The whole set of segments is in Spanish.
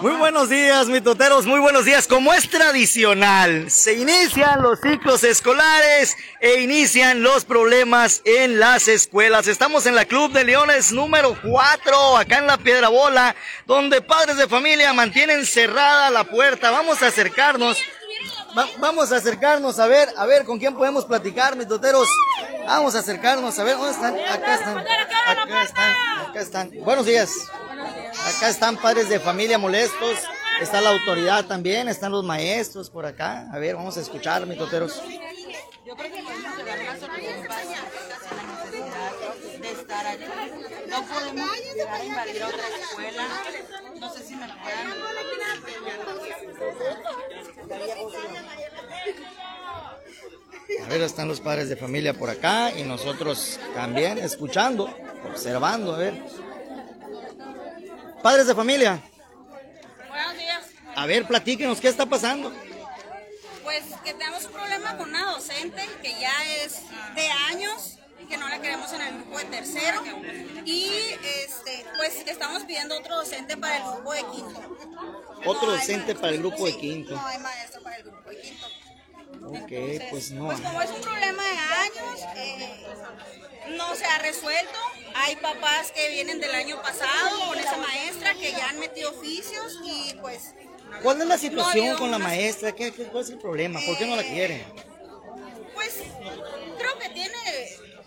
Muy buenos días, mitoteros, muy buenos días. Como es tradicional, se inician los ciclos escolares e inician los problemas en las escuelas. Estamos en la Club de Leones número 4, acá en la Piedra Bola, donde padres de familia mantienen cerrada la puerta. Vamos a acercarnos. Vamos a acercarnos a ver, a ver con quién podemos platicar, mitoteros. Vamos a acercarnos a ver dónde están. Acá están. Acá están. Acá están. Buenos días. Acá están padres de familia molestos. Está la autoridad también, están los maestros por acá. A ver, vamos a escuchar, mitoteros. Yo creo que podemos llegar a la solución la necesidad de estar allí. No podemos llegar a invadir otra escuela. No sé si me lo puedan. A ver, están los padres de familia por acá y nosotros también escuchando, observando, a ver. Padres de familia. Buenos días. A ver, platíquenos, ¿qué está pasando? Pues que tenemos un problema con una docente que ya es de años que no la queremos en el grupo de tercero y este pues estamos pidiendo otro docente para el grupo de quinto. Otro docente para el grupo de quinto. No hay maestro para el grupo de quinto. Ok, pues no. Pues como es un problema de años, eh, no se ha resuelto. Hay papás que vienen del año pasado con esa maestra que ya han metido oficios y pues... ¿Cuál es la situación con la maestra? ¿Qué, ¿Cuál es el problema? ¿Por qué no la quieren? Pues creo que tiene,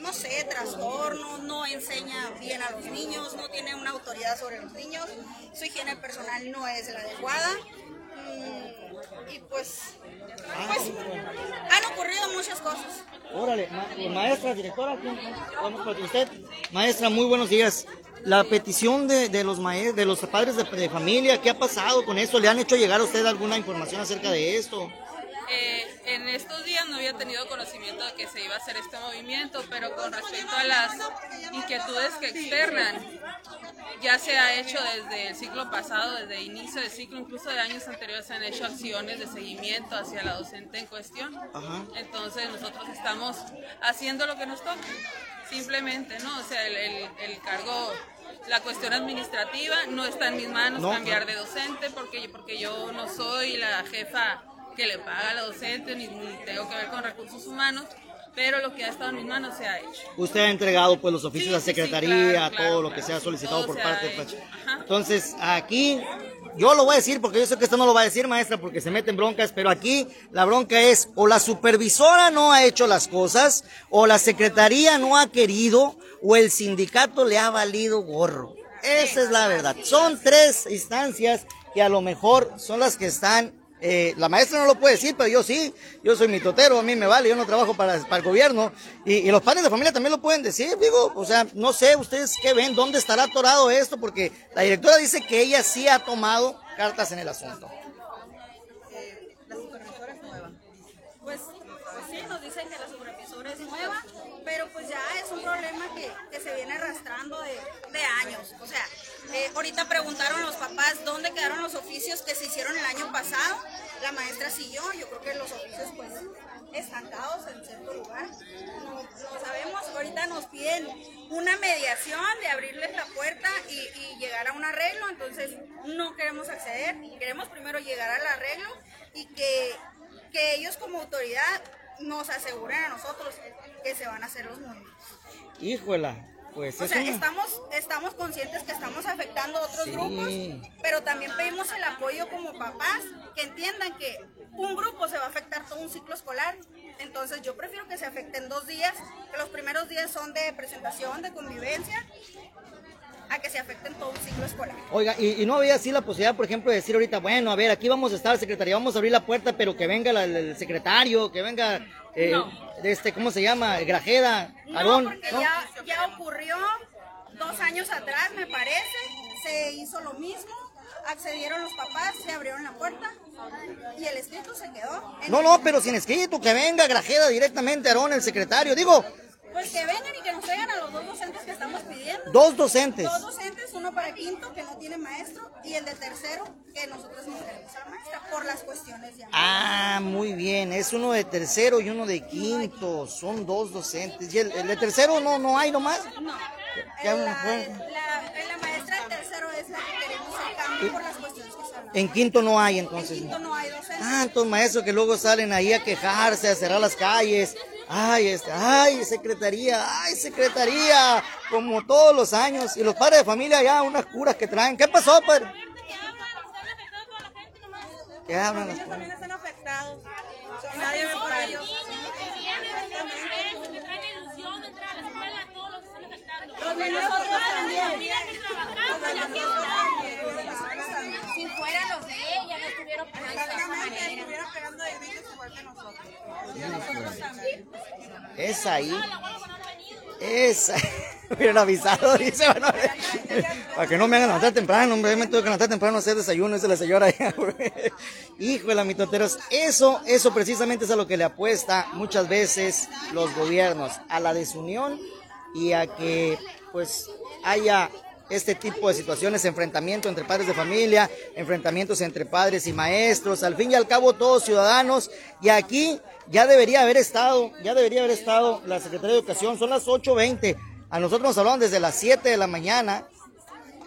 no sé, trastornos, no enseña bien a los niños, no tiene una autoridad sobre los niños, su higiene personal no es la adecuada. Mm, y pues, pues han ocurrido muchas cosas. Órale, maestra, directora, vamos para usted. Maestra, muy buenos días. La petición de, de los maestros, de los padres de, familia, ¿qué ha pasado con esto? ¿Le han hecho llegar a usted alguna información acerca de esto? Eh, en estos días no había tenido conocimiento de que se iba a hacer este movimiento, pero con respecto a las inquietudes que externan, ya se ha hecho desde el ciclo pasado, desde el inicio del ciclo, incluso de años anteriores se han hecho acciones de seguimiento hacia la docente en cuestión. Entonces nosotros estamos haciendo lo que nos toca, simplemente, ¿no? O sea, el, el, cargo la cuestión administrativa no está en mis manos cambiar de docente porque, porque yo no soy la jefa que le paga a la docente ni, ni tengo que ver con recursos humanos pero lo que ha estado en mis manos se ha hecho. Usted ha entregado pues los oficios a la secretaría, todo lo que se ha solicitado por parte de Entonces, aquí yo lo voy a decir porque yo sé que usted no lo va a decir, maestra, porque se meten broncas, pero aquí la bronca es o la supervisora no ha hecho las cosas, o la secretaría no ha querido, o el sindicato le ha valido gorro. Esa es la verdad. Son tres instancias que a lo mejor son las que están eh, la maestra no lo puede decir, pero yo sí. Yo soy mitotero, a mí me vale, yo no trabajo para, el gobierno. Y, los padres de familia también lo pueden decir, digo. O sea, no sé ustedes qué ven, dónde estará atorado esto, porque la directora dice que ella sí ha tomado cartas en el asunto. nueva. Pues, pues, sí, nos dicen que la supervisora es nueva, pero pues ya es un problema que, que se viene arrastrando de, de años. O sea, eh, ahorita preguntaron los papás dónde quedaron los oficios que se hicieron el año pasado. La maestra siguió, yo creo que los oficios pues estancados en cierto lugar. No, sabemos, ahorita nos piden una mediación de abrirles la puerta y, llegar a un arreglo, entonces no queremos acceder, queremos primero llegar al arreglo y que, que ellos como autoridad nos aseguren a nosotros que se van a hacer los movimientos. Híjola, pues o sea, estamos, estamos conscientes que estamos afectando a otros grupos, pero también pedimos el apoyo como papás, que entiendan que un grupo se va a afectar todo un ciclo escolar. Entonces yo prefiero que se afecten dos días, que los primeros días son de presentación, de convivencia, a que se afecten todo un ciclo escolar. Oiga, y, no había así la posibilidad, por ejemplo, de decir ahorita, bueno, a ver, aquí vamos a estar, secretaria, vamos a abrir la puerta, pero que venga el secretario, que venga eh, este, ¿cómo se llama? Grajeda, no, Porque Ya, ya ocurrió dos años atrás, me parece, se hizo lo mismo, accedieron los papás, se abrieron la puerta y el escrito se quedó. No, no, pero sin escrito, que venga Grajeda directamente, Aarón, el secretario. Digo, pues que vengan y que nos traigan a los dos docentes que estamos pidiendo. Dos docentes. Dos docentes, uno para quinto que no tiene maestro y el de tercero que nosotros no tenemos a maestra por las cuestiones ya. Ah, muy bien, es uno de tercero y uno de quinto, son dos docentes. ¿Y el, de tercero no, no hay nomás? No. La, la, la, maestra de tercero es la que queremos el cambio por las cuestiones que se En quinto no hay entonces. En quinto no hay docentes. Tantos maestros que luego salen ahí a quejarse, a cerrar las calles. Ay, este, ay, secretaría, ay, secretaría, como todos los años. Y los padres de familia ya, unas curas que traen. ¿Qué pasó, padre? ¿Qué hablan las curas? Los niños también. Si fueran los de ella, no estuvieron pegando de esa Exactamente, manera. estuvieran pegando de gritos igual que nosotros. Y a nosotros también. Es ahí. Es hubieran avisado, dice. bueno, para que no me hagan levantar temprano. Me tuve que levantar temprano a hacer desayuno, dice la señora. Híjole, mitoteros. Eso, eso precisamente es a lo que le apuesta muchas veces los gobiernos. A la desunión y a que, pues, haya este tipo de situaciones, enfrentamiento entre padres de familia, enfrentamientos entre padres y maestros, al fin y al cabo todos ciudadanos, y aquí ya debería haber estado, ya debería haber estado la Secretaría de Educación, son las 8.20, a nosotros nos hablaron desde las 7 de la mañana,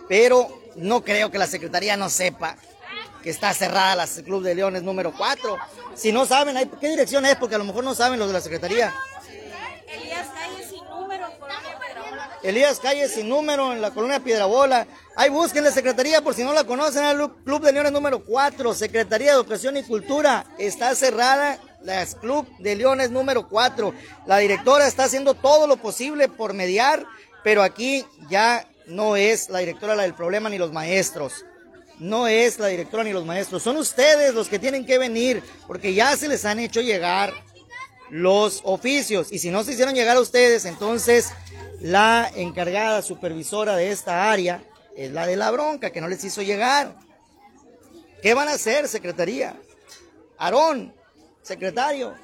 pero no creo que la Secretaría no sepa que está cerrada la Club de Leones número 4. Si no saben, ¿qué dirección es? Porque a lo mejor no saben los de la Secretaría. Elías Calle sin número, por Elías Calle sin número en la colonia Piedrabola. Ahí busquen la secretaría por si no la conocen, el Club de Leones número 4, Secretaría de Educación y Cultura. Está cerrada la Club de Leones número 4. La directora está haciendo todo lo posible por mediar, pero aquí ya no es la directora la del problema ni los maestros. No es la directora ni los maestros, son ustedes los que tienen que venir, porque ya se les han hecho llegar los oficios. Y si no se hicieron llegar a ustedes, entonces la encargada supervisora de esta área es la de la bronca, que no les hizo llegar. ¿Qué van a hacer, secretaría? Aarón, secretario,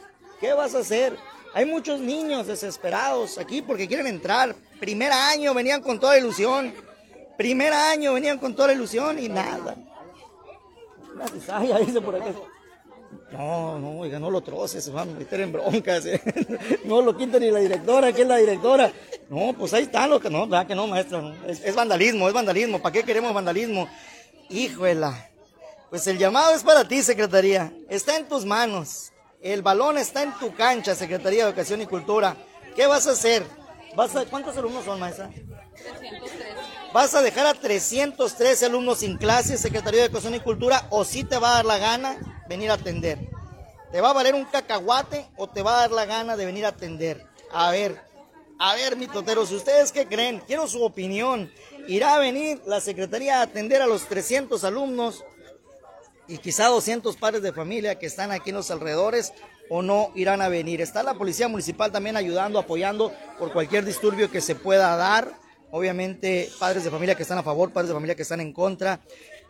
¿qué vas a hacer? Hay muchos niños desesperados aquí porque quieren entrar. Primer año venían con toda ilusión. Primer año venían con toda ilusión y nada. Una dice por acá. No, no, oiga, no lo troces, van a meter en broncas. eh. No lo quita ni la directora, que es la directora. No, pues ahí están los que no, ¿verdad que no, maestra? no. Es, es vandalismo, es vandalismo. ¿Para qué queremos vandalismo? Híjola. Pues el llamado es para ti, Secretaría. Está en tus manos. El balón está en tu cancha, Secretaría de Educación y Cultura. ¿Qué vas a hacer? ¿Vas a, ¿Cuántos alumnos son, maestra? 303. ¿Vas a dejar a 313 alumnos sin clases, Secretaría de Educación y Cultura, o si te va a dar la gana venir a atender? ¿Te va a valer un cacahuate o te va a dar la gana de venir a atender? A ver, a ver, mitoteros, ¿ustedes qué creen? Quiero su opinión. ¿Irá a venir la Secretaría a atender a los 300 alumnos y quizá 200 padres de familia que están aquí en los alrededores o no irán a venir. Está la policía municipal también ayudando, apoyando por cualquier disturbio que se pueda dar. Obviamente padres de familia que están a favor, padres de familia que están en contra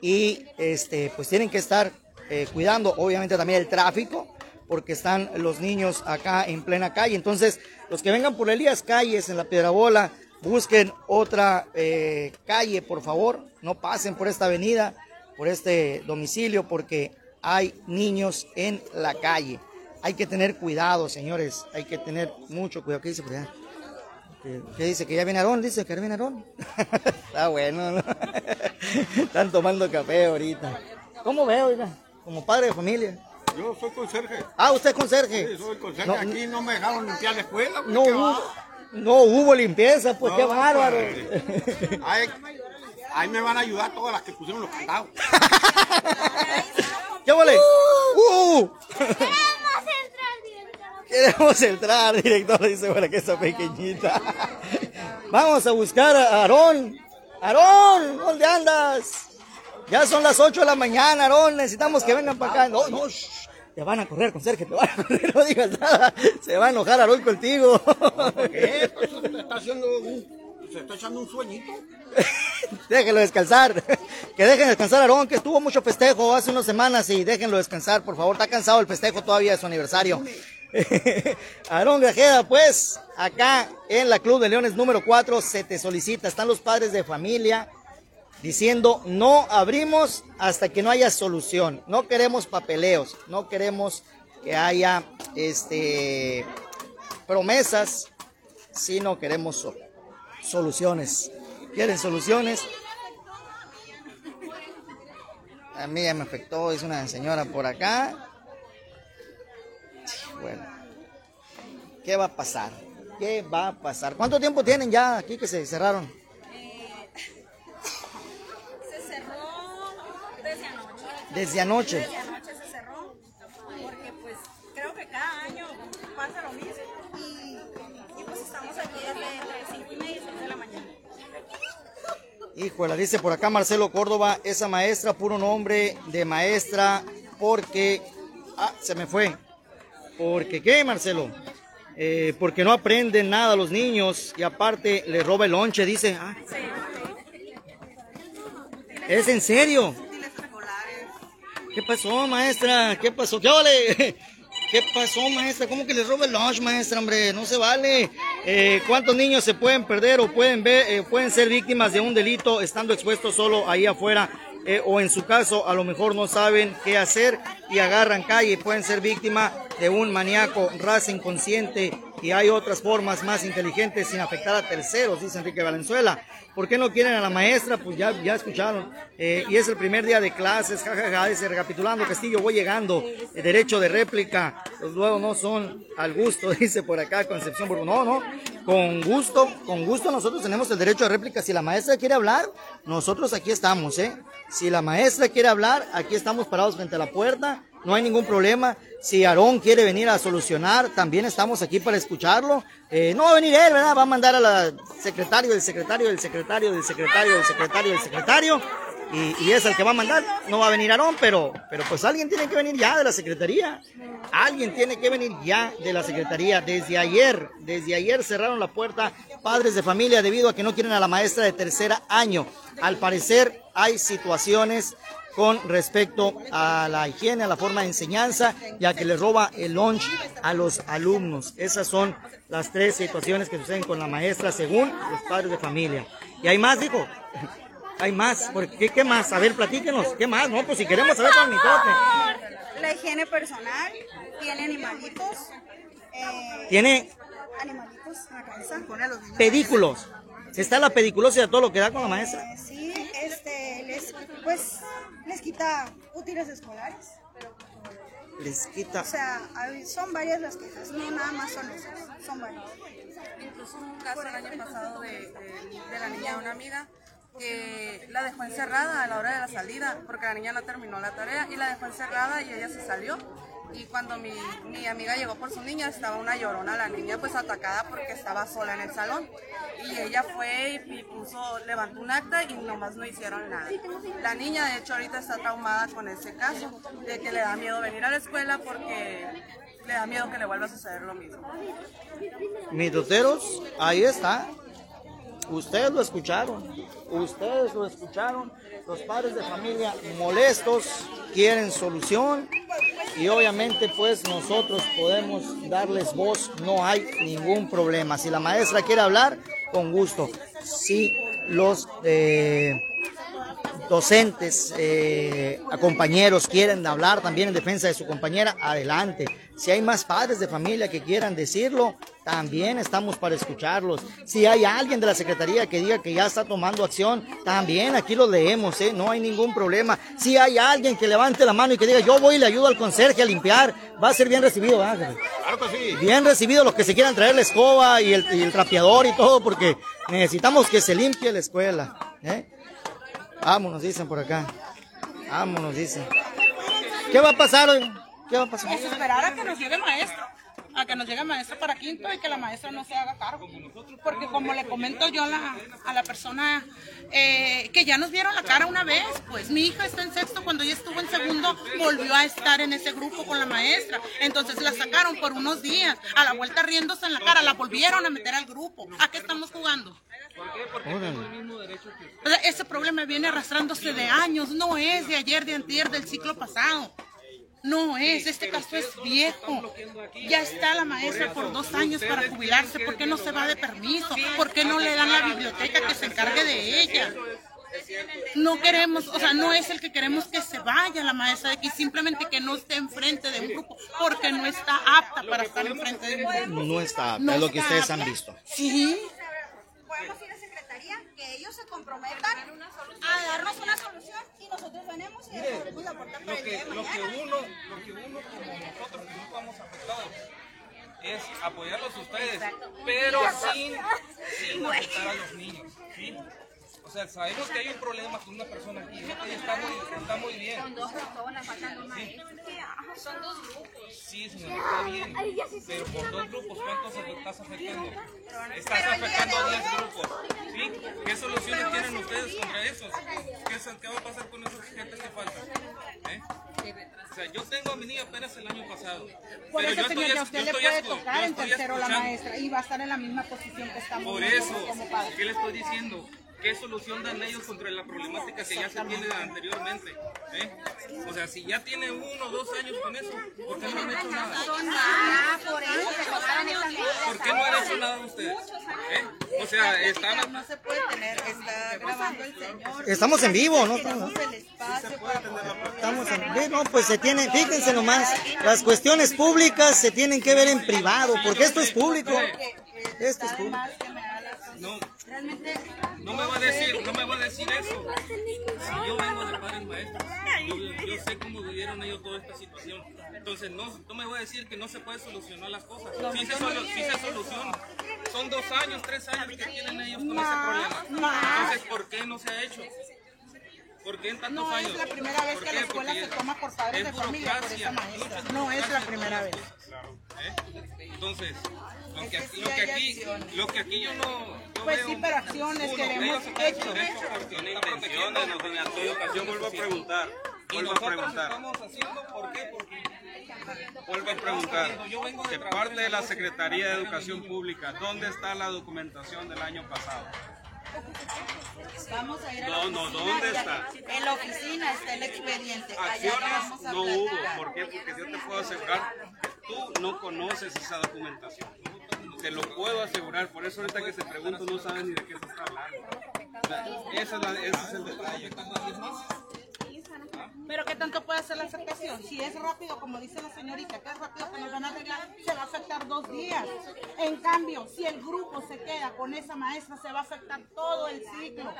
y este pues tienen que estar eh, cuidando obviamente también el tráfico porque están los niños acá en plena calle. Entonces, los que vengan por Elías Calles en la Piedrabola, busquen otra eh, calle, por favor. No pasen por esta avenida, por este domicilio, porque hay niños en la calle. Hay que tener cuidado, señores. Hay que tener mucho cuidado. ¿Qué dice por allá? ¿Qué, qué dice? ¿Que ya viene Aarón? Dice que ya viene Aarón. Está bueno, ¿no? Están tomando café ahorita. ¿Cómo veo, oiga? Como padre de familia. Yo soy conserje. Ah, usted es conserje. Sí, soy conserje. No, Aquí no me dejaron limpiar la escuela. pues, No ¿qué hubo, no hubo limpieza, pues qué bárbaro. pues, ahí, ahí me van a ayudar todas las que pusieron los candados. ¿Qué vale? ¡Uh! Queremos entrar directamente. Queremos entrar, director, dice para que esa pequeñita. Vamos a buscar a Aarón. Aarón, ¿dónde andas? Ya son las 8 de la mañana, Aarón. Necesitamos que vengan para acá. No, no, shh. Te van a correr, conserje, te van a correr, no digas nada. Se va a enojar Aarón contigo. ¿Qué? Pues, se está haciendo un, se está echando un sueñito. Déjenlo descansar. Que dejen descansar a Aarón, que estuvo mucho festejo hace unas semanas y déjenlo descansar, por favor. Está cansado el festejo todavía de su aniversario. Aarón Grajeda, pues, acá en la Club de Leones número 4 se te solicita. Están los padres de familia diciendo no abrimos hasta que no haya solución. No queremos papeleos, no queremos que haya este promesas, sino queremos so- soluciones. ¿Quieren soluciones? A mí ya me afectó, es una señora por acá. Bueno, ¿qué va a pasar? ¿Qué va a pasar? ¿Cuánto tiempo tienen ya aquí que se cerraron? Se cerró desde anoche. Desde anoche. Desde anoche se cerró. Porque pues creo que cada año pasa lo mismo. Y, y pues estamos aquí desde entre 5 y media y 6 de la mañana. Híjole, dice por acá Marcelo Córdoba, esa maestra, puro nombre de maestra, porque... Ah, se me fue. ¿Porque qué, Marcelo? Eh, porque no aprenden nada los niños y aparte le roba el lonche, dice. Ah, ¿Es en serio? ¿Qué pasó, maestra? ¿Qué pasó? ¿Qué vale? ¿Qué pasó, maestra? ¿Cómo que le roba el lunch, maestra, hombre? No se vale. Eh, ¿Cuántos niños se pueden perder o pueden ver, eh, pueden ser víctimas de un delito estando expuestos solo ahí afuera? Eh, o en su caso, a lo mejor no saben qué hacer y agarran calle y pueden ser víctimas de un maníaco, raza inconsciente y hay otras formas más inteligentes sin afectar a terceros, dice Enrique Valenzuela. ¿Por qué no quieren a la maestra? Pues ya, ya escucharon. Eh, y es el primer día de clases, jajaja, dice recapitulando Castillo, voy llegando, eh, derecho de réplica, los luego no son al gusto, dice por acá Concepción Burgos. No, no, con gusto, con gusto nosotros tenemos el derecho de réplica. Si la maestra quiere hablar, nosotros aquí estamos, ¿eh? Si la maestra quiere hablar, aquí estamos parados frente a la puerta, no hay ningún problema. Si Aarón quiere venir a solucionar, también estamos aquí para escucharlo. Eh, no va a venir él, ¿verdad? Va a mandar a la secretario del secretario del secretario del secretario del secretario del secretario. Y, y es el que va a mandar. No va a venir Aarón, pero, pero pues alguien tiene que venir ya de la secretaría. Alguien tiene que venir ya de la secretaría. Desde ayer, desde ayer cerraron la puerta padres de familia debido a que no quieren a la maestra de tercer año. Al parecer hay situaciones con respecto a la higiene, a la forma de enseñanza, ya que le roba el lunch a los alumnos. Esas son las tres situaciones que suceden con la maestra según los padres de familia. ¿Y hay más, dijo? Hay más. ¿Qué, ¿Qué más? A ver, platíquenos. ¿Qué más? No, pues si queremos saber con mi toque. La higiene personal, tiene animalitos. eh, Tiene animalitos en la cabeza. Pone a los niños. pedículos. Está la pediculosa y todo lo que da con la maestra. Eh, sí, este, les, pues, les quita útiles escolares. Les quita. O sea, hay- son varias las quejas, no nada más son esas, son varias. Incluso un caso el año pasado de, de- de la niña de una amiga que la dejó encerrada a la hora de la salida porque la niña no terminó la tarea y la dejó encerrada y ella se salió. Y cuando mi, mi amiga llegó por su niña, estaba una llorona, la niña pues atacada porque estaba sola en el salón. Y ella fue y, y puso, levantó un acta y nomás no hicieron nada. La niña de hecho ahorita está traumada con ese caso, de que le da miedo venir a la escuela porque le da miedo que le vuelva a suceder lo mismo. Mis doteros, ahí está. Ustedes lo escucharon. Ustedes lo escucharon. Los padres de familia molestos quieren solución. Y obviamente pues nosotros podemos darles voz. No hay ningún problema. Si la maestra quiere hablar, con gusto. Si los eh, docentes, eh, compañeros quieren hablar también en defensa de su compañera, adelante. Si hay más padres de familia que quieran decirlo, también estamos para escucharlos. Si hay alguien de la Secretaría que diga que ya está tomando acción, también aquí lo leemos, ¿eh? no hay ningún problema. Si hay alguien que levante la mano y que diga yo voy y le ayudo al conserje a limpiar, va a ser bien recibido, ¿verdad? Claro que sí. Bien recibido los que se quieran traer la escoba y el, y el trapeador y todo, porque necesitamos que se limpie la escuela. ¿eh? Vámonos, dicen por acá. Vámonos, dicen. ¿Qué va a pasar hoy? ¿Qué va a pasar? Es esperar a que nos llegue maestro, a que nos llegue maestro para quinto y que la maestra no se haga cargo. Porque como le comento yo a la, a la persona eh, que ya nos vieron la cara una vez, pues mi hija está en sexto, cuando ella estuvo en segundo, volvió a estar en ese grupo con la maestra. Entonces la sacaron por unos días, a la vuelta riéndose en la cara, la volvieron a meter al grupo. ¿A qué estamos jugando? O sea, ese problema viene arrastrándose de años, no es de ayer, de antier, del ciclo pasado. No es, este caso es viejo. Ya está la maestra por dos años para jubilarse. ¿Por qué no se va de permiso? ¿Por qué no le dan la biblioteca que se encargue de ella? No queremos, o sea, no es el que queremos que se vaya la maestra de aquí, simplemente que no esté enfrente de un grupo, porque no está apta para estar enfrente de un grupo. No está, No es lo que ustedes han apta. visto. Sí, Podemos ir a secretaría, que ellos se comprometan a darnos una solución y nosotros venimos y les podemos aportar para Lo el día lo que uno, lo que uno como nosotros que no estamos afectados es apoyarlos a ustedes, pero sin, sin afectar a los niños, ¿sí? Sea, sabemos que hay un problema con una persona aquí, está muy, está muy bien. Son dos personas, faltan dos maestros. Son dos grupos. Sí, señor, está bien. Pero por dos grupos, ¿cuántos se- estás afectando? Estás afectando a 10 grupos. ¿Sí? ¿Qué soluciones tienen ustedes contra esos? ¿Qué, qué va a pasar con esos gente que faltan? ¿Eh? O sea, yo tengo a mi niña apenas el año pasado. Por eso, yo señor, estoy, que a yo usted le estoy puede tocar en tercero la maestra y va a estar en la misma posición que estamos Por eso. ¿qué le estoy diciendo? ¿Qué solución dan ellos contra la problemática que ya se tiene anteriormente? ¿Eh? O sea, si ya tiene uno o dos años con eso, ¿por qué no han hecho nada? Por eso se tomaron esas medidas. ¿Por qué no han hecho nada ustedes? ¿Eh? O sea, están... No se puede tener, está grabando el señor. Estamos en vivo, ¿no? Estamos en vivo, no, pues se tiene, fíjense nomás, las cuestiones públicas se tienen que ver en privado, porque esto es público. Esto es público. No, no me va a decir, no me va a decir eso. Si yo vengo de padres maestros, yo, yo sé cómo vivieron ellos toda esta situación. Entonces, no, no me voy a decir que no se puede solucionar las cosas. Sí se, solu- sí se soluciona. Son dos años, tres años que tienen ellos con ese problema. Entonces, ¿por qué no se ha hecho? ¿Por qué en tantos No años? es la primera vez ¿Por que la escuela Porque se toma por padres es de familia por esa maestra. No es la primera vez. ¿Eh? Entonces, lo que, que sí lo que aquí, lo que aquí yo no. yo Pues veo- sí, pero acciones uno, no los niños. Yo vuelvo a preguntar, Y vuelvo a preguntar, estamos haciendo, ¿por qué? Porque vuelvo a preguntar. De parte de la Secretaría de Educación Pública, ¿dónde está la documentación del año pasado? Vamos a ir a la No, no, oficina ¿dónde está? En la oficina está el expediente. Acciones no hubo. ¿por qué? Porque yo te puedo asegurar que tú no conoces esa documentación. Te lo puedo asegurar, por eso ahorita que te pregunto no sabes ni de qué se está hablando. Sea, esa es la- ese es el detalle. Pero ¿qué tanto puede hacer la aceptación? Si es rápido, como dice la señorita, que es rápido que nos van a arreglar, se va a afectar dos días. En cambio, si el grupo se queda con esa maestra, se va a afectar todo el ciclo.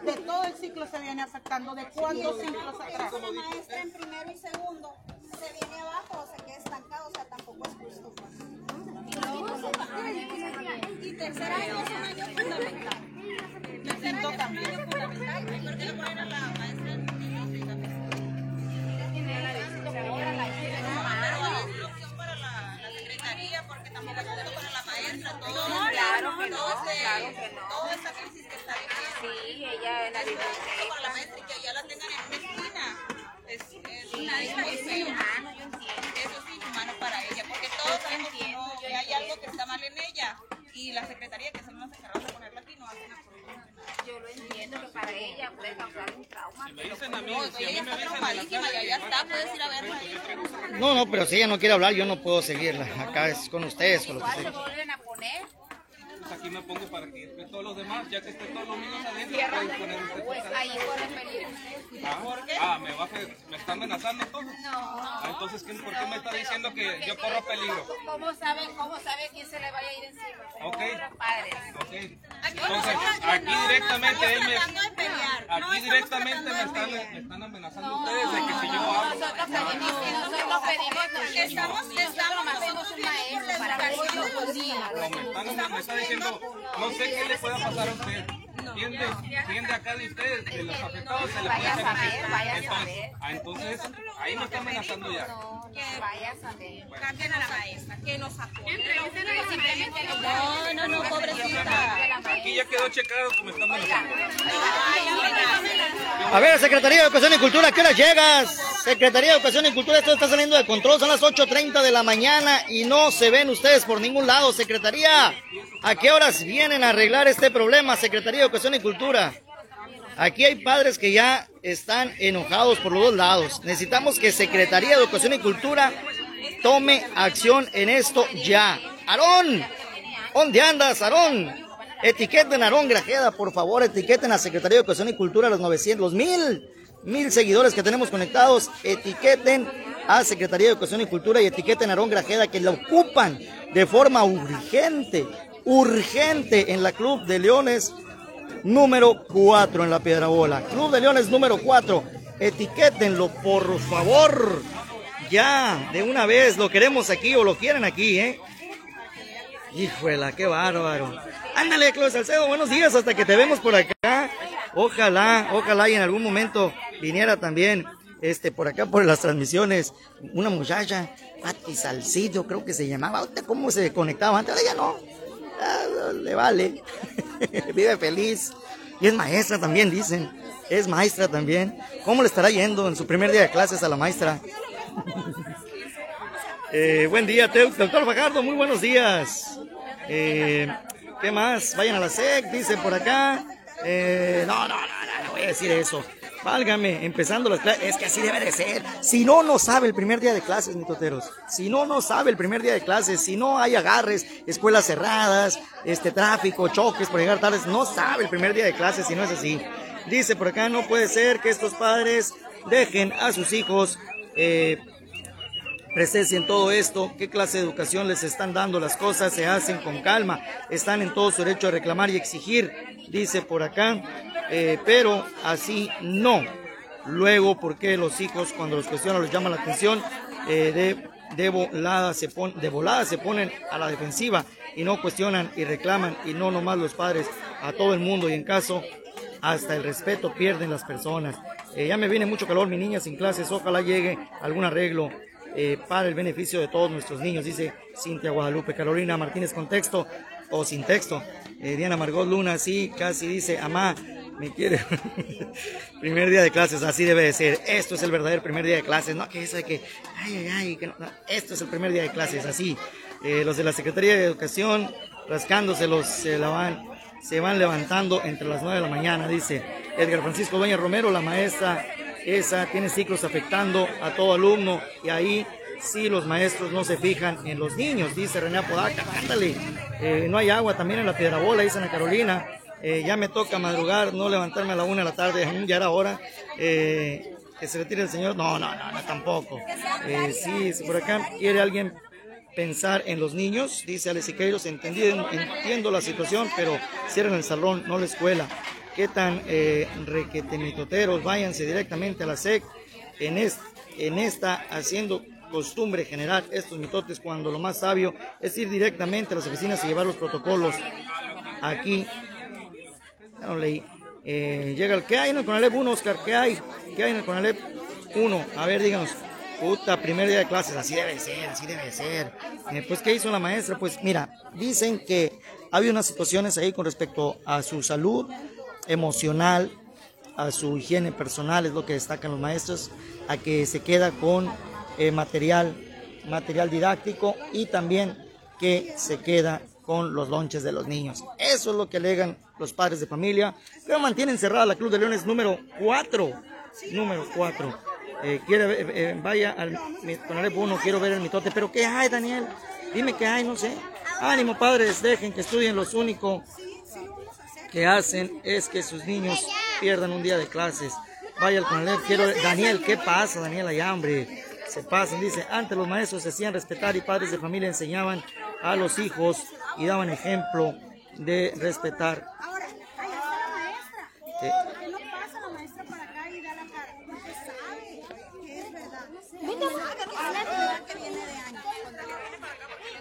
De todo el ciclo se viene afectando. ¿De cuántos ciclos atrás? la maestra en primero y segundo se viene abajo o se queda estancado, o sea, tampoco es justo. Y tercer año es un año fundamental. Quinto también. ¿Por qué le ponen a la maestra para la, la secretaría porque tampoco es justo para la maestra. Todo, No, claro que no, todo claro que no. Toda esta crisis que está viviendo. Sí, ella la Es biblioteca. para la maestra y que ya la tengan en una esquina. Es, para ella, porque todos sabemos que, no, que hay algo que está mal en ella. Y la secretaría, que son los encargados de ponerla aquí, no hacen absolutamente nada. Yo lo entiendo que para ella puede causar un trauma. Me dicen a mí, No, si a ella mí me dicen traumadísima y allá está, puedes ir a verla. No, no, pero si ella no quiere hablar, yo no puedo seguirla. Acá es con ustedes, con lo que Igual se vuelven a poner. pues aquí me pongo para que todos los demás, ya que estén todos los niños adentro, Pues ahí corre peligro. Ah, ah, me, va me está amenazando entonces. Ah, entonces, ¿qué- ¿por qué me está diciendo que yo corro peligro? ¿Cómo sabe, cómo sabe quién se le vaya a ir encima? Ok. Entonces, aquí directamente él me. No aquí directamente me están, me están amenazando ustedes de que si yo hablo. Nosotros pedimos, nosotros pedimos, Estamos, estamos nosotros un maestro para que ellos. No, me están, me está diciendo, no sé qué le pueda pasar a usted. ¿Quién de, quién de acá de ustedes, de los afectados, se le puede Vaya a hacer así? saber, vaya a Entonces, saber. ah, entonces, ahí me está amenazando ya. No, no vaya a. Cambien a la maestra, que nos apoye. Simplemente no, No, no, pobrecita. Aquí ya quedó checado que está amenazando. A ver, Secretaría de Educación y Cultura, ¿a qué hora llegas? Secretaría de Educación y Cultura, esto está saliendo de control, son las 8.30 de la mañana y no se ven ustedes por ningún lado, Secretaría. ¿A qué horas vienen a arreglar este problema, Secretaría de Educación y Cultura? Aquí hay padres que ya están enojados por los dos lados. Necesitamos que Secretaría de Educación y Cultura tome acción en esto ya. Aarón, ¿dónde andas, Aarón? Etiqueten a Aarón Grajeda, por favor, etiqueten a Secretaría de Educación y Cultura, los 900, los mil, mil seguidores que tenemos conectados, etiqueten a Secretaría de Educación y Cultura y etiqueten a Aarón Grajeda que lo ocupan de forma urgente urgente en la Club de Leones número 4 en la Piedra Bola. Club de Leones número 4. Etiquétenlo, por favor. Ya, de una vez, lo queremos aquí o lo quieren aquí, ¿eh? Híjole, qué bárbaro. Ándale, Claudio Salcedo, buenos días, hasta que te vemos por acá. Ojalá, ojalá y en algún momento viniera también, este, por acá por las transmisiones, una muchacha, Pati Salcido, creo que se llamaba. ¿Cómo se conectaba antes? Ella no. Ah, le vale. Vive feliz. Y es maestra también, dicen. Es maestra también. ¿Cómo le estará yendo en su primer día de clases a la maestra? Eh, buen día, doctor Fajardo, muy buenos días. Eh, ¿Qué más? Vayan a la SEC, dice por acá. Eh, no, no, no, no, no voy a decir eso. Válgame, empezando las clases, es que así debe de ser. Si no, no sabe el primer día de clases, mi toteros. Si no, no sabe el primer día de clases. Si no hay agarres, escuelas cerradas, este tráfico, choques por llegar tarde, no sabe el primer día de clases si no es así. Dice por acá, no puede ser que estos padres dejen a sus hijos eh, presencien todo esto, qué clase de educación les están dando, las cosas se hacen con calma, están en todo su derecho a reclamar y exigir, dice por acá, eh, pero así no. Luego, ¿por qué los hijos cuando los cuestionan les llama la atención? Eh, de, de, volada se pon, de volada se ponen a la defensiva y no cuestionan y reclaman y no nomás los padres, a todo el mundo y en caso hasta el respeto pierden las personas. Eh, ya me viene mucho calor, mi niña sin clases, ojalá llegue algún arreglo eh, para el beneficio de todos nuestros niños, dice Cintia Guadalupe. Carolina Martínez con texto o sin texto. Eh, Diana Margot Luna, sí, casi dice, amá, me quiere. primer día de clases, así debe de ser. Esto es el verdadero primer día de clases, no que eso de que, ay, ay, ay, esto es el primer día de clases, así. Eh, los de la Secretaría de Educación, rascándoselos, se la van, se van levantando entre las 9 de la mañana, dice Edgar Francisco Doña Romero, la maestra esa tiene ciclos afectando a todo alumno y ahí sí los maestros no se fijan en los niños, dice René Apodaca, ándale, eh, no hay agua también en la Piedra Bola, dice Ana Carolina, eh, ya me toca madrugar, no levantarme a la una de la tarde, ya era hora, eh, que se retire el señor, no, no, no, no tampoco, sí, por acá quiere alguien pensar en los niños, dice Alex Siqueiros, entiendo la situación, pero cierren el salón, no la escuela. Qué tan eh, requetemitoteros, váyanse directamente a la SEC en, en esta haciendo costumbre generar estos mitotes cuando lo más sabio es ir directamente a las oficinas y llevar los protocolos aquí. No leí. Eh, llega el que hay en el Conalep 1, Oscar, ¿qué hay? ¿Qué hay en el Conalep 1? A ver, díganos. Puta, primer día de clases, así debe ser, así debe ser. Eh, pues, ¿qué hizo la maestra? Pues, mira, dicen que había unas situaciones ahí con respecto a su salud, emocional, a su higiene personal, es lo que destacan los maestros, a que se queda con eh, material, material didáctico y también que se queda con los lonches de los niños. Eso es lo que alegan los padres de familia, pero mantienen cerrada la Club de Leones número 4. Número 4. Eh, quiere, eh, eh, vaya al con 1, quiero ver el mitote, pero ¿qué hay, Daniel? Dime qué hay, no sé. Ánimo, padres, dejen que estudien los únicos que hacen es que sus niños pierdan un día de clases. Vaya al Conalep, quiero... Daniel, ¿qué pasa, Daniel? Hay hambre. Se pasan, dice, antes los maestros se hacían respetar y padres de familia enseñaban a los hijos y daban ejemplo de respetar. Ahora, ahí está la maestra. ¿Por qué no pasa la maestra para acá y da la cara? Porque sabe que es verdad. Venga, sabe que viene de años.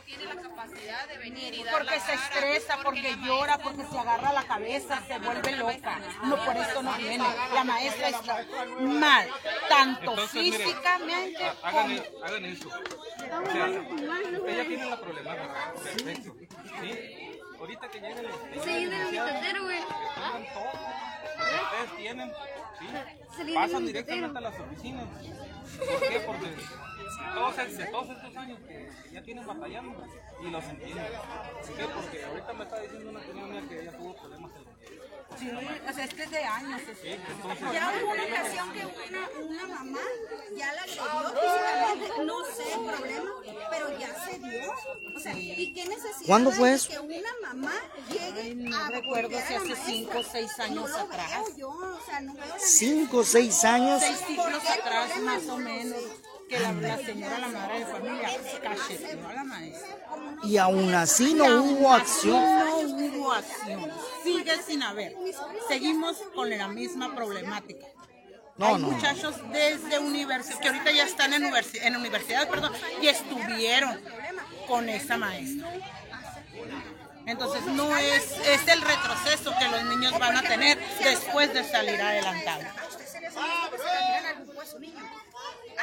tiene la capacidad de venir y dar Porque se estresa, porque llora, porque se agarra la cabeza, se vuelve loca. No, por esto no viene. La maestra está mal, tanto Entonces, físicamente ha- hagan, e- hagan eso. O sea, ella tiene la problemática. Perfecto. ¿Sí? Ahorita que lleguen los pongan todo lo que ustedes tienen, ¿sí? Pasan directamente a las oficinas. ¿Por qué? Porque todos, todos estos años que ya tienen batallando y los entienden. ¿Por qué? Porque ahorita me está diciendo una mía que ella tuvo problemas en Sí, o sea, este es de años. Sí, entonces, Ya hubo una ocasión que una, una mamá ya la agredió físicamente, no sé el problema, pero ya se dio. O sea, ¿y qué necesidad ¿Cuándo hay fue de eso? que una mamá llegue Ay, no a recuerdo si hace maestra? cinco o seis años no lo atrás. Veo yo, o sea, no veo la Cinco o seis años. Seis siglos atrás, más o menos. Que la, la señora, la madre de familia, cacheteó a la maestra. Y aún así no hubo acción. No hubo acción. Sigue sin haber. Seguimos con la misma problemática. No, Hay no. muchachos desde universidad, que ahorita ya están en, universi- en universidad, perdón, y estuvieron con esa maestra. Entonces no es, es el retroceso que los niños van a tener después de salir adelantados.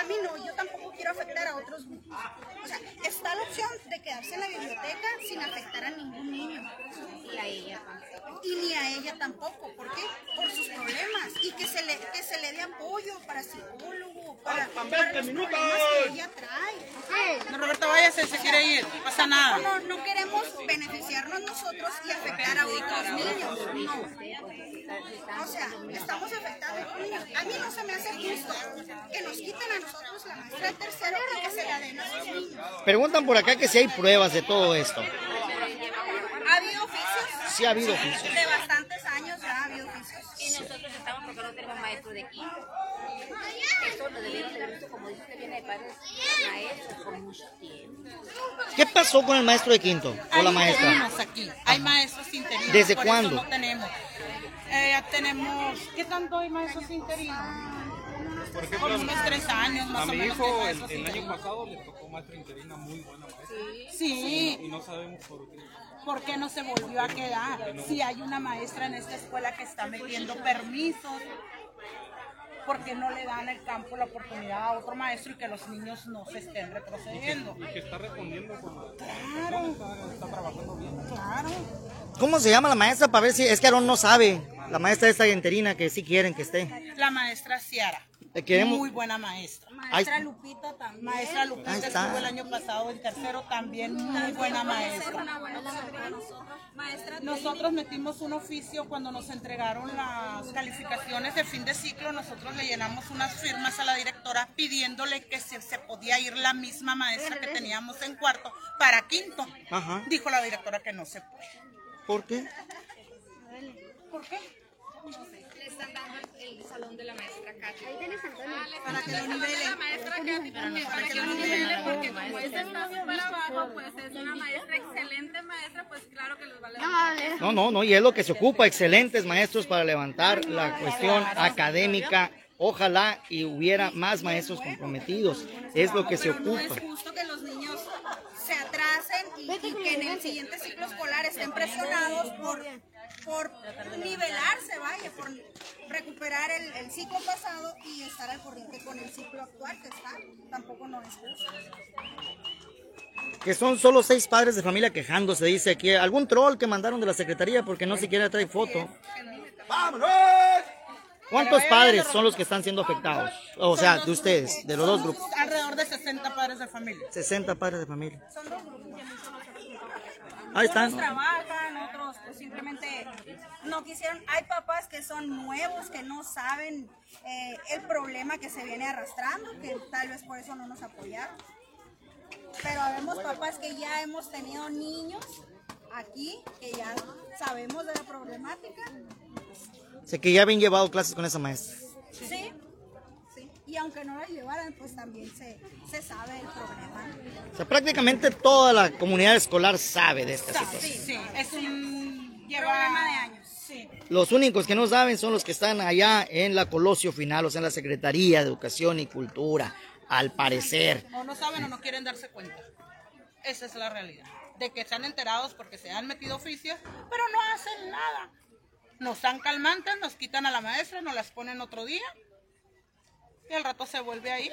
A mí no, yo tampoco quiero afectar a otros niños. O sea, está la opción de quedarse en la biblioteca sin afectar a ningún niño. Y a ella tampoco. Y ni a ella tampoco. ¿Por qué? Por sus problemas. Y que se le, que se le dé apoyo para psicólogo, para, para los problemas que ella trae. No, Roberto, váyase, se quiere ir, no pasa nada. No, no queremos beneficiarnos nosotros y afectar a otros niños. No. O sea, estamos afectando a mí no se me hace justo que nos quiten a nosotros la maestra de tercero y que se la den a sus niños. Preguntan por acá que si hay pruebas de todo esto. Ha habido oficios Sí ha habido oficios. de bastantes años, ya ha habido oficios. Y nosotros estamos porque no tenemos maestro de quinto. Eso lo debieron de visto, como dice que viene de padres maestros con mucho tiempo. ¿Qué pasó con el maestro de quinto o Hay la maestra? interinos aquí, hay maestros interinos. ¿Desde por eso cuándo? no tenemos. Eh, ya tenemos, ¿qué tanto hay maestros interinos? Por ejemplo, unos tres años más a o mi menos. hijo el, año pasado le tocó maestra interina muy buena maestra. Sí, Y no sabemos por qué. ¿por qué no se volvió a quedar? Si hay una maestra en esta escuela que está metiendo permisos, ¿por qué no le dan el campo la oportunidad a otro maestro y que los niños no se estén retrocediendo? Y que está respondiendo con la Claro, está, está trabajando bien. claro. ¿Cómo se llama la maestra para ver si es que Aaron no sabe? La maestra esta interina que sí quieren que esté. La maestra Ciara, queremos- muy buena maestra. Maestra. Lupita también. Maestra Lupita estuvo el año pasado en tercero, también muy buena maestra. una buena nosotros. Maestra Nosotros metimos un oficio cuando nos entregaron las calificaciones de fin de ciclo, nosotros le llenamos unas firmas a la directora pidiéndole que si se podía ir la misma maestra que teníamos en cuarto para quinto. Ajá. Dijo la directora que no se puede. ¿Por qué? ¿Por qué? Le están dando el, el salón de la maestra Cacha. para que lo nivele. La maestra Katy también, para que lo nivele, porque como esta está súper abajo, pues es una maestra, excelente maestra, pues claro que los va a levantar. No, no, no, y es lo que se ocupa, excelentes maestros para levantar la cuestión académica. Ojalá y hubiera más maestros comprometidos. Es lo que se Pero no es ocupa. justo que los niños se atrasen y, y que en el siguiente ciclo escolar estén presionados por, por nivelarse, vaya, por recuperar el, el ciclo pasado y estar al corriente con el ciclo actual que está. Tampoco no es justo. Que son solo seis padres de familia quejándose, dice aquí. Algún troll que mandaron de la secretaría porque no siquiera trae foto. ¿Cuántos padres son los que están siendo afectados? O sea, de ustedes, de los dos grupos. Alrededor de 60 padres de familia. 60 padres de familia. Son dos grupos. Ahí están. Unos trabajan, otros pues, simplemente no quisieron. Hay papás que son nuevos, que no saben eh, el problema que se viene arrastrando, que tal vez por eso no nos apoyaron. Pero habemos papás que ya hemos tenido niños aquí, que ya sabemos de la problemática. Sé que ya habían llevado clases con esa maestra. Aunque no la llevaran, pues también se, se sabe el problema. O sea, prácticamente toda la comunidad escolar sabe de esta situación. Sí, sí, es un lleva- Problema de años. Sí. Los únicos que no saben son los que están allá en la Colosio Final, o sea, en la Secretaría de Educación y Cultura, al parecer. O no saben o no quieren darse cuenta. Esa es la realidad. De que están enterados porque se han metido oficios, pero no hacen nada. Nos dan calmantes, nos quitan a la maestra, nos las ponen otro día y al rato se vuelve a ir.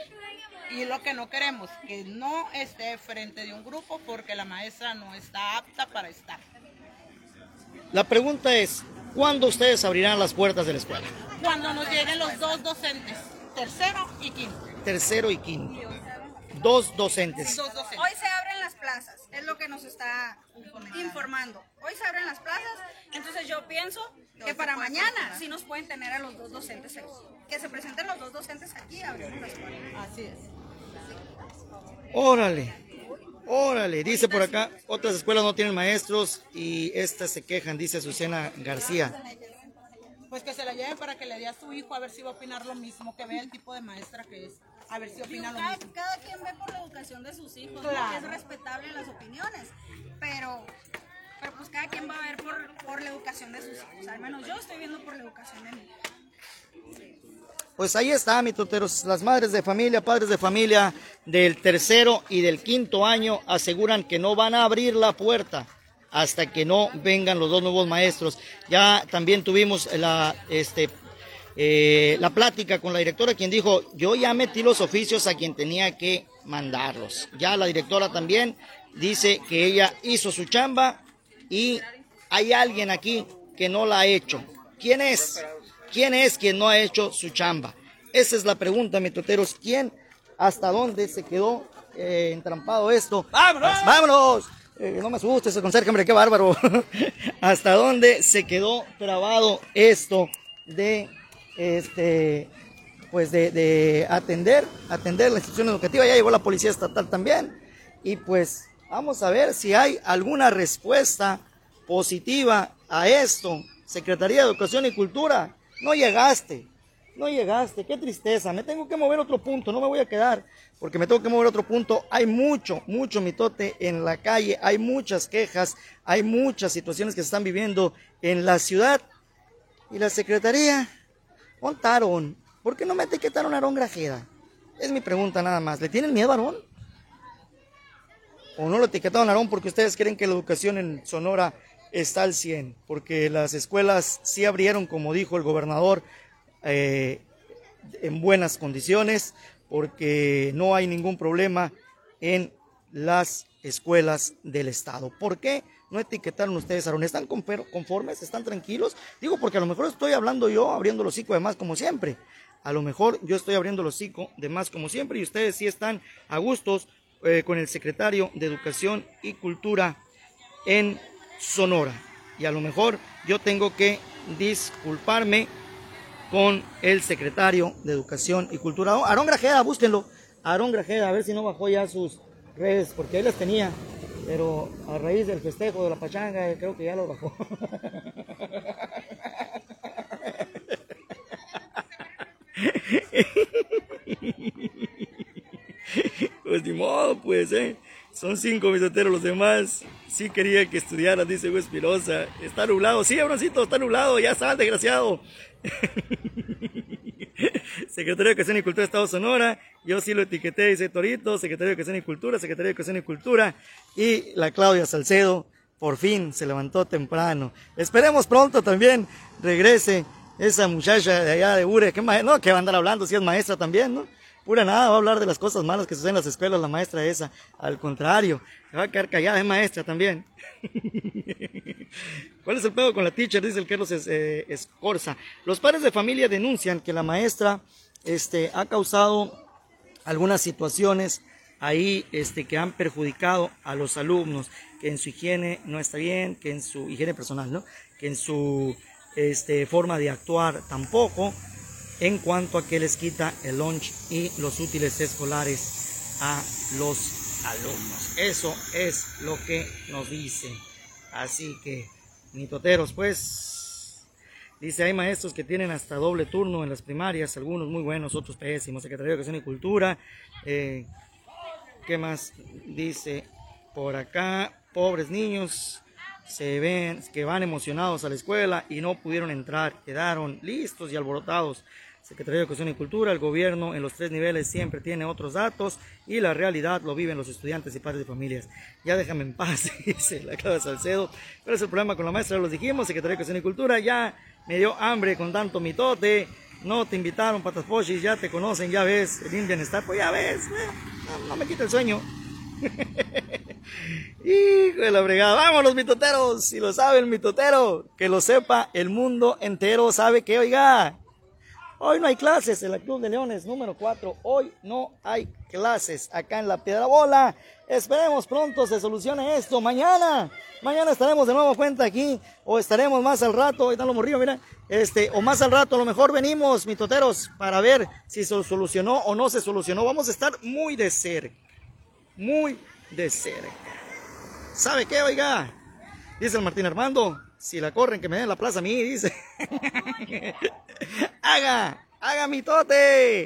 Y lo que no queremos, que no esté frente de un grupo porque la maestra no está apta para estar. La pregunta es, ¿cuándo ustedes abrirán las puertas de la escuela? Cuando nos lleguen los dos docentes, tercero y quinto. Tercero y quinto. Dos docentes. Dos docentes. Hoy se abren las plazas, es lo que nos está informando. Hoy se abren las plazas, entonces yo pienso que para mañana sí nos pueden tener a los dos docentes aquí. Que se presenten los dos docentes aquí y abrimos las puertas. Así es. Órale, órale. Dice por acá, otras escuelas no tienen maestros y estas se quejan, dice Azucena García. Pues que se la lleven para que le dé a su hijo a ver si va a opinar lo mismo, que vea el tipo de maestra que es. A ver si opinan lo cada, mismo. cada quien ve por la educación de sus hijos, es respetable las opiniones, pero, pero pues cada quien va a ver por, por la educación de sus hijos. Al menos yo estoy viendo por la educación de mi hijo. Pues ahí está, mi toteros. Las madres de familia, padres de familia del tercero y del quinto año aseguran que no van a abrir la puerta hasta que no vengan los dos nuevos maestros. Ya también tuvimos la, este, eh, la plática con la directora, quien dijo, yo ya metí los oficios a quien tenía que mandarlos. Ya la directora también dice que ella hizo su chamba y hay alguien aquí que no la ha hecho. ¿Quién es? ¿Quién es quien no ha hecho su chamba? Esa es la pregunta, mi toteros. ¿Quién, hasta dónde se quedó eh, entrampado esto? ¡Vámonos! ¡Vámonos! Eh, no me asustes, ese conserje, hombre, qué bárbaro. ¿Hasta dónde se quedó trabado esto de, este, pues de, de atender, atender la institución educativa? Ya llegó la policía estatal también. Y pues vamos a ver si hay alguna respuesta positiva a esto. Secretaría de Educación y Cultura, no llegaste, no llegaste, qué tristeza, me tengo que mover otro punto, no me voy a quedar, porque me tengo que mover otro punto. Hay mucho, mucho mitote en la calle, hay muchas quejas, hay muchas situaciones que se están viviendo en la ciudad. Y la Secretaría, montaron, ¿por qué no me etiquetaron a Aarón Grajeda? Es mi pregunta nada más, ¿le tienen miedo a Aarón? ¿O no lo etiquetaron a Aarón porque ustedes creen que la educación en Sonora está al 100? Porque las escuelas sí abrieron, como dijo el gobernador, eh, en buenas condiciones, porque no hay ningún problema en las escuelas del Estado. ¿Por qué no etiquetaron ustedes a Aarón? ¿Están conformes? ¿Están tranquilos? Digo, porque a lo mejor estoy hablando yo, abriendo los hocico de más como siempre. A lo mejor yo estoy abriendo los hocico de más como siempre y ustedes sí están a gustos eh, con el secretario de Educación y Cultura en Sonora. Y a lo mejor yo tengo que disculparme con el secretario de Educación y Cultura. Aarón Grajeda, búsquenlo. Aarón Grajeda, a ver si no bajó ya sus redes, porque él las tenía. Pero a raíz del festejo de la pachanga, eh, creo que ya lo bajó. Pues ni modo, pues, ¿eh? Son cinco misoteros los demás. Sí quería que estudiaras, dice Hugo Espirosa. Está nublado. Sí, Abroncito, está nublado. Ya está, desgraciado. Secretario de Educación y Cultura de Estado Sonora. Yo sí lo etiqueté, dice Torito. Secretario de Educación y Cultura, Secretario de Educación y Cultura. Y la Claudia Salcedo, por fin, se levantó temprano. Esperemos pronto también regrese esa muchacha de allá de Ure. ¿Qué ma- no, que va a andar hablando si es maestra también, ¿no? Pura nada, va a hablar de las cosas malas que suceden en las escuelas, la maestra esa. Al contrario, se va a quedar callada, es maestra también. ¿Cuál es el pedo con la teacher? Dice el Carlos eh, Escorza. Los padres de familia denuncian que la maestra este, ha causado algunas situaciones ahí este, que han perjudicado a los alumnos, que en su higiene no está bien, que en su higiene personal, ¿no? Que en su este, forma de actuar tampoco, en cuanto a que les quita el lunch y los útiles escolares a los alumnos. Eso es lo que nos dicen. Así que, mitoteros, pues, dice, hay maestros que tienen hasta doble turno en las primarias, algunos muy buenos, otros pésimos. Secretaría de Educación y Cultura, eh, ¿qué más dice por acá? Pobres niños se ven que van emocionados a la escuela y no pudieron entrar, quedaron listos y alborotados. Secretaría de Educación y Cultura, el gobierno en los tres niveles siempre tiene otros datos y la realidad lo viven los estudiantes y padres de familias. Ya déjame en paz, dice la Claudia Salcedo. ¿Cuál es el problema con la maestra? Los dijimos, Secretaría de Educación y Cultura, ya me dio hambre con tanto mitote. No te invitaron, patas pochis, ya te conocen, ya ves, el Indian Star, pues ya ves, eh, no, no me quita el sueño. Hijo de la fregada. Vámonos, mitoteros. Si lo sabe el mitotero, que lo sepa el mundo entero, sabe que, oiga, hoy no hay clases en la Club de Leones número 4. Hoy no hay clases acá en la Piedra Bola. Esperemos pronto se solucione esto. Mañana, mañana estaremos de nuevo cuenta aquí. O estaremos más al rato. Ahorita lo morrillo, mira. Este, o más al rato, a lo mejor venimos, mitoteros, para ver si se solucionó o no se solucionó. Vamos a estar muy de cerca. Muy de cerca. ¿Sabe qué, oiga? Dice el Martín Armando, si la corren que me den la plaza a mí, dice. haga, haga mi tote.